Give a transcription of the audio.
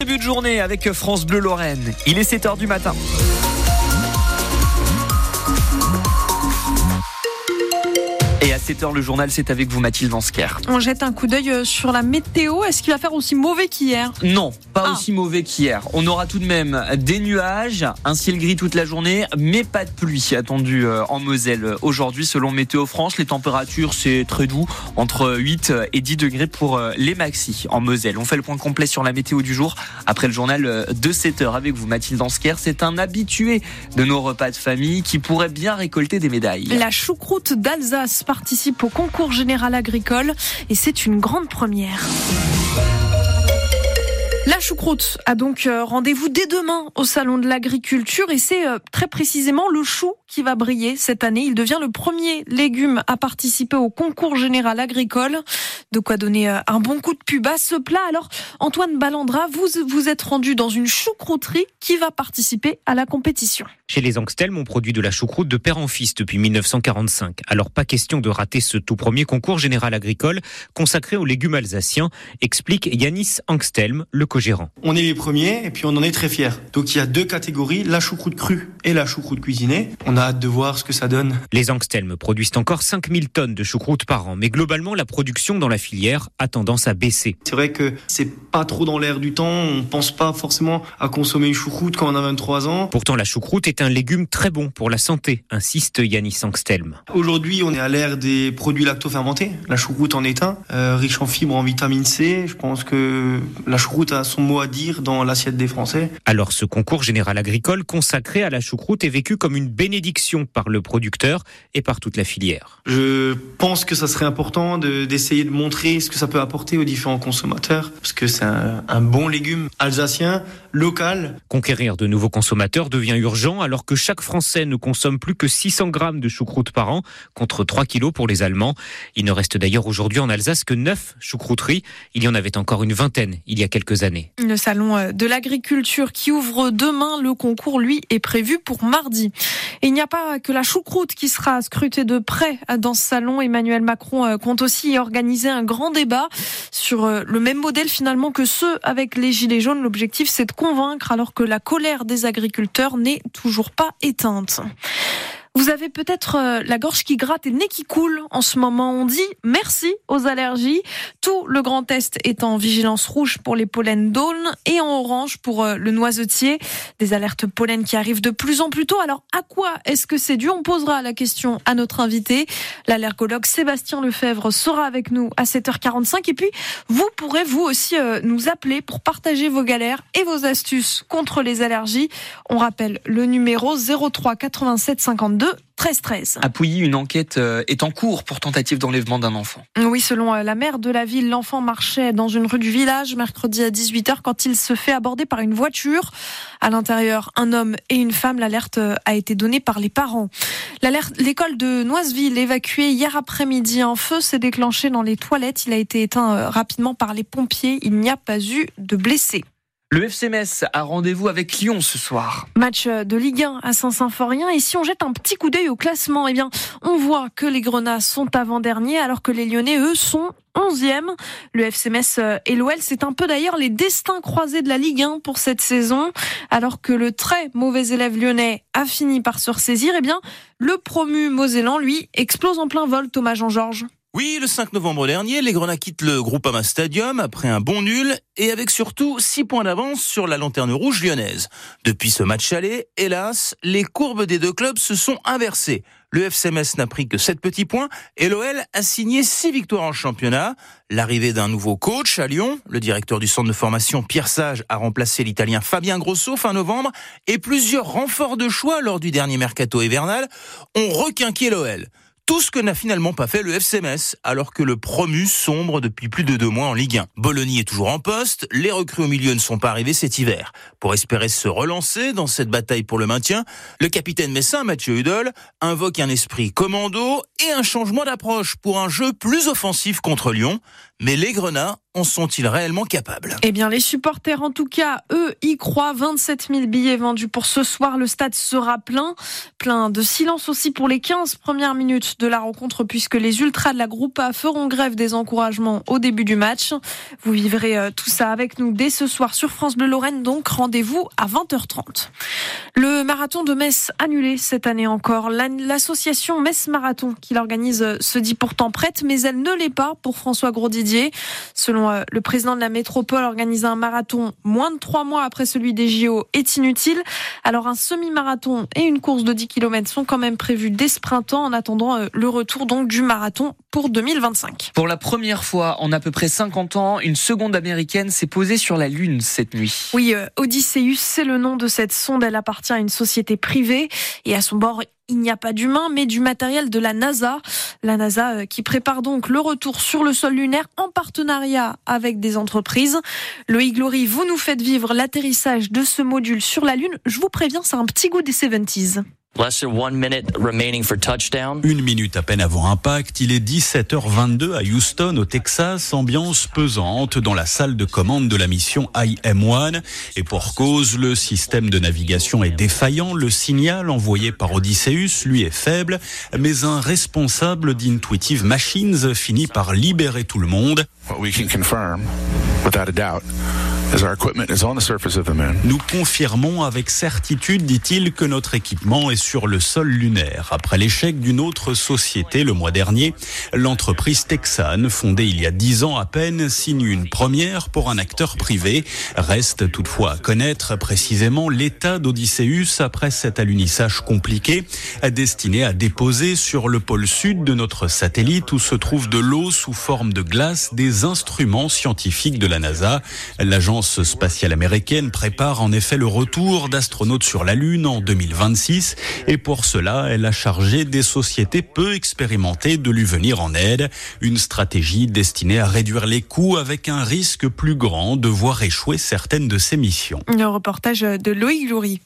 Début de journée avec France Bleu Lorraine. Il est 7h du matin. Et à 7h, le journal, c'est avec vous, Mathilde Vansker. On jette un coup d'œil euh, sur la météo. Est-ce qu'il va faire aussi mauvais qu'hier? Non, pas Ah. aussi mauvais qu'hier. On aura tout de même des nuages, un ciel gris toute la journée, mais pas de pluie attendue euh, en Moselle aujourd'hui, selon Météo France. Les températures, c'est très doux, entre 8 et 10 degrés pour euh, les maxi en Moselle. On fait le point complet sur la météo du jour après le journal euh, de 7h avec vous, Mathilde Vansker. C'est un habitué de nos repas de famille qui pourrait bien récolter des médailles. La choucroute d'Alsace participe au concours général agricole et c'est une grande première. La choucroute a donc euh, rendez-vous dès demain au salon de l'agriculture et c'est euh, très précisément le chou qui va briller cette année. Il devient le premier légume à participer au concours général agricole. De quoi donner euh, un bon coup de pub à ce plat. Alors Antoine Ballandra, vous vous êtes rendu dans une choucrouterie qui va participer à la compétition. Chez les Angstelm, on produit de la choucroute de père en fils depuis 1945. Alors pas question de rater ce tout premier concours général agricole consacré aux légumes alsaciens, explique Yanis Angstelm, le co-gérant. On est les premiers et puis on en est très fiers. Donc il y a deux catégories, la choucroute crue et la choucroute cuisinée. On a hâte de voir ce que ça donne. Les Angstelm produisent encore 5000 tonnes de choucroute par an, mais globalement la production dans la filière a tendance à baisser. C'est vrai que c'est pas trop dans l'air du temps, on pense pas forcément à consommer une choucroute quand on a 23 ans. Pourtant la choucroute est un légume très bon pour la santé, insiste Yanis Angstelm. Aujourd'hui, on est à l'ère des produits lactofermentés. La choucroute en est un, euh, riche en fibres, en vitamine C. Je pense que la choucroute a son mot à dire dans l'assiette des Français. Alors ce concours général agricole consacré à la choucroute est vécu comme une bénédiction par le producteur et par toute la filière. Je pense que ça serait important de- d'essayer de, montrer ce que ça peut apporter aux différents consommateurs, parce que c'est un, un bon légume alsacien, local. Conquérir de nouveaux consommateurs devient urgent alors que chaque Français ne consomme plus que 600 grammes de choucroute par an contre 3 kilos pour les Allemands. Il ne reste d'ailleurs aujourd'hui en Alsace que 9 choucrouteries. Il y en avait encore une vingtaine il y a quelques années. Le salon euh, de l'agriculture qui ouvre demain, le concours, lui, est prévu pour mardi. Et il n'y a pas que la choucroute qui sera scrutée de près dans ce salon. Emmanuel Macron euh, compte aussi y organiser un grand débat sur euh, le même modèle finalement que ceux avec les Gilets jaunes. L'objectif, c'est de convaincre alors que la colère des agriculteurs n'est toujours pas éteinte. Vous avez peut-être euh, la gorge qui gratte et le nez qui coule en ce moment. On dit merci aux allergies. Tout le Grand Est est en vigilance rouge pour les pollens d'aulne et en orange pour euh, le noisetier. Des alertes pollen qui arrivent de plus en plus tôt. Alors à quoi est-ce que c'est dû? On posera la question à notre invité. L'allergologue Sébastien Lefebvre sera avec nous à 7h45. Et puis vous pourrez vous aussi euh, nous appeler pour partager vos galères et vos astuces contre les allergies. On rappelle le numéro 03 87 52 13 13. À Pouilly, une enquête euh, est en cours pour tentative d'enlèvement d'un enfant. Oui, selon euh, la maire de la ville, l'enfant marchait dans une rue du village mercredi à 18h quand il se fait aborder par une voiture. À l'intérieur, un homme et une femme. L'alerte euh, a été donnée par les parents. L'école de Noiseville, évacuée hier après-midi, un feu s'est déclenché dans les toilettes. Il a été éteint rapidement par les pompiers. Il n'y a pas eu de blessés. Le FC Metz a rendez-vous avec Lyon ce soir. Match de Ligue 1 à Saint-Symphorien. Et si on jette un petit coup d'œil au classement, eh bien, on voit que les Grenats sont avant-derniers, alors que les Lyonnais, eux, sont 11e. Le FC Metz et l'OL, c'est un peu d'ailleurs les destins croisés de la Ligue 1 pour cette saison. Alors que le très mauvais élève lyonnais a fini par se ressaisir, eh bien, le promu Mosellan, lui, explose en plein vol, Thomas Jean-Georges. Oui, le 5 novembre dernier, les Grenats quittent le Groupama Stadium après un bon nul et avec surtout 6 points d'avance sur la lanterne rouge lyonnaise. Depuis ce match aller, hélas, les courbes des deux clubs se sont inversées. Le FC Metz n'a pris que 7 petits points et l'OL a signé 6 victoires en championnat. L'arrivée d'un nouveau coach à Lyon, le directeur du centre de formation Pierre Sage a remplacé l'italien Fabien Grosso fin novembre et plusieurs renforts de choix lors du dernier mercato hivernal ont requinqué l'OL. Tout ce que n'a finalement pas fait le FC Metz, alors que le promu sombre depuis plus de deux mois en Ligue 1. Bologna est toujours en poste, les recrues au milieu ne sont pas arrivées cet hiver. Pour espérer se relancer dans cette bataille pour le maintien, le capitaine messin Mathieu Hudol invoque un esprit commando et un changement d'approche pour un jeu plus offensif contre Lyon. Mais les Grenats sont-ils réellement capables? Eh bien, les supporters, en tout cas, eux, y croient. 27 000 billets vendus pour ce soir. Le stade sera plein. Plein de silence aussi pour les 15 premières minutes de la rencontre, puisque les ultras de la groupe A feront grève des encouragements au début du match. Vous vivrez euh, tout ça avec nous dès ce soir sur France Bleu Lorraine. Donc, rendez-vous à 20h30. Le marathon de Metz annulé cette année encore. L'association Metz Marathon qui l'organise se dit pourtant prête, mais elle ne l'est pas pour François Grosdidier. Selon euh, le président de la métropole, organiser un marathon moins de trois mois après celui des JO est inutile. Alors un semi-marathon et une course de 10 km sont quand même prévus dès ce printemps en attendant euh, le retour donc du marathon pour 2025. Pour la première fois en à peu près 50 ans, une seconde américaine s'est posée sur la Lune cette nuit. Oui, euh, Odysseus, c'est le nom de cette sonde. Elle appartient à une société privée et à son bord, il n'y a pas d'humain, mais du matériel de la NASA. La NASA euh, qui prépare donc le retour sur le sol lunaire en partenariat avec des entreprises. Le Glory, vous nous faites vivre l'atterrissage de ce module sur la Lune. Je vous préviens, c'est un petit goût des 70s. Une minute à peine avant impact, il est 17h22 à Houston, au Texas, ambiance pesante dans la salle de commande de la mission IM-1. Et pour cause, le système de navigation est défaillant, le signal envoyé par Odysseus, lui, est faible, mais un responsable d'Intuitive Machines finit par libérer tout le monde. Nous confirmons avec certitude, dit-il, que notre équipement est sur le sol lunaire. Après l'échec d'une autre société le mois dernier, l'entreprise Texan, fondée il y a dix ans à peine, signe une première pour un acteur privé. Reste toutefois à connaître précisément l'état d'Odysseus après cet alunissage compliqué, destiné à déposer sur le pôle sud de notre satellite où se trouve de l'eau sous forme de glace des instruments scientifiques de la NASA. L'agence l'agence spatiale américaine prépare en effet le retour d'astronautes sur la Lune en 2026 et pour cela, elle a chargé des sociétés peu expérimentées de lui venir en aide. Une stratégie destinée à réduire les coûts avec un risque plus grand de voir échouer certaines de ses missions. Le reportage de Loïc Loury.